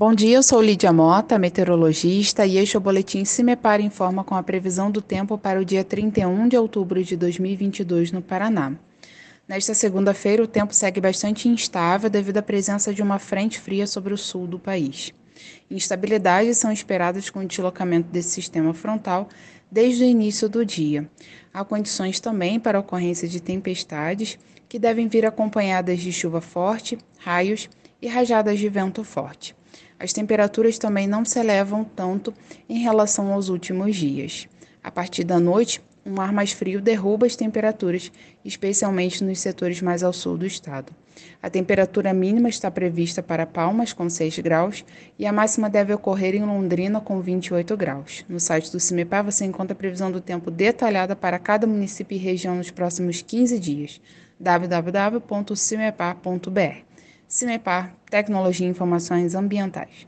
Bom dia, eu sou Lídia Mota, meteorologista, e este é o Boletim Cimepar Informa com a previsão do tempo para o dia 31 de outubro de 2022 no Paraná. Nesta segunda-feira, o tempo segue bastante instável devido à presença de uma frente fria sobre o sul do país. Instabilidades são esperadas com o deslocamento desse sistema frontal desde o início do dia. Há condições também para a ocorrência de tempestades, que devem vir acompanhadas de chuva forte, raios e rajadas de vento forte. As temperaturas também não se elevam tanto em relação aos últimos dias. A partir da noite, um ar mais frio derruba as temperaturas, especialmente nos setores mais ao sul do estado. A temperatura mínima está prevista para Palmas, com 6 graus, e a máxima deve ocorrer em Londrina, com 28 graus. No site do CIMEPAR você encontra a previsão do tempo detalhada para cada município e região nos próximos 15 dias. www.cimepar.br CIMEPAR Tecnologia e Informações Ambientais.